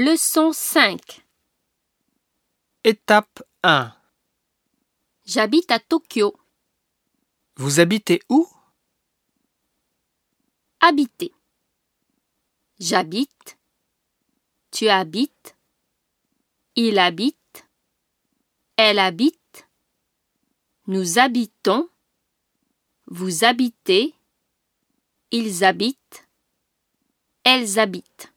Leçon 5. Étape 1. J'habite à Tokyo. Vous habitez où? Habiter. J'habite. Tu habites. Il habite. Elle habite. Nous habitons. Vous habitez. Ils habitent. Elles habitent.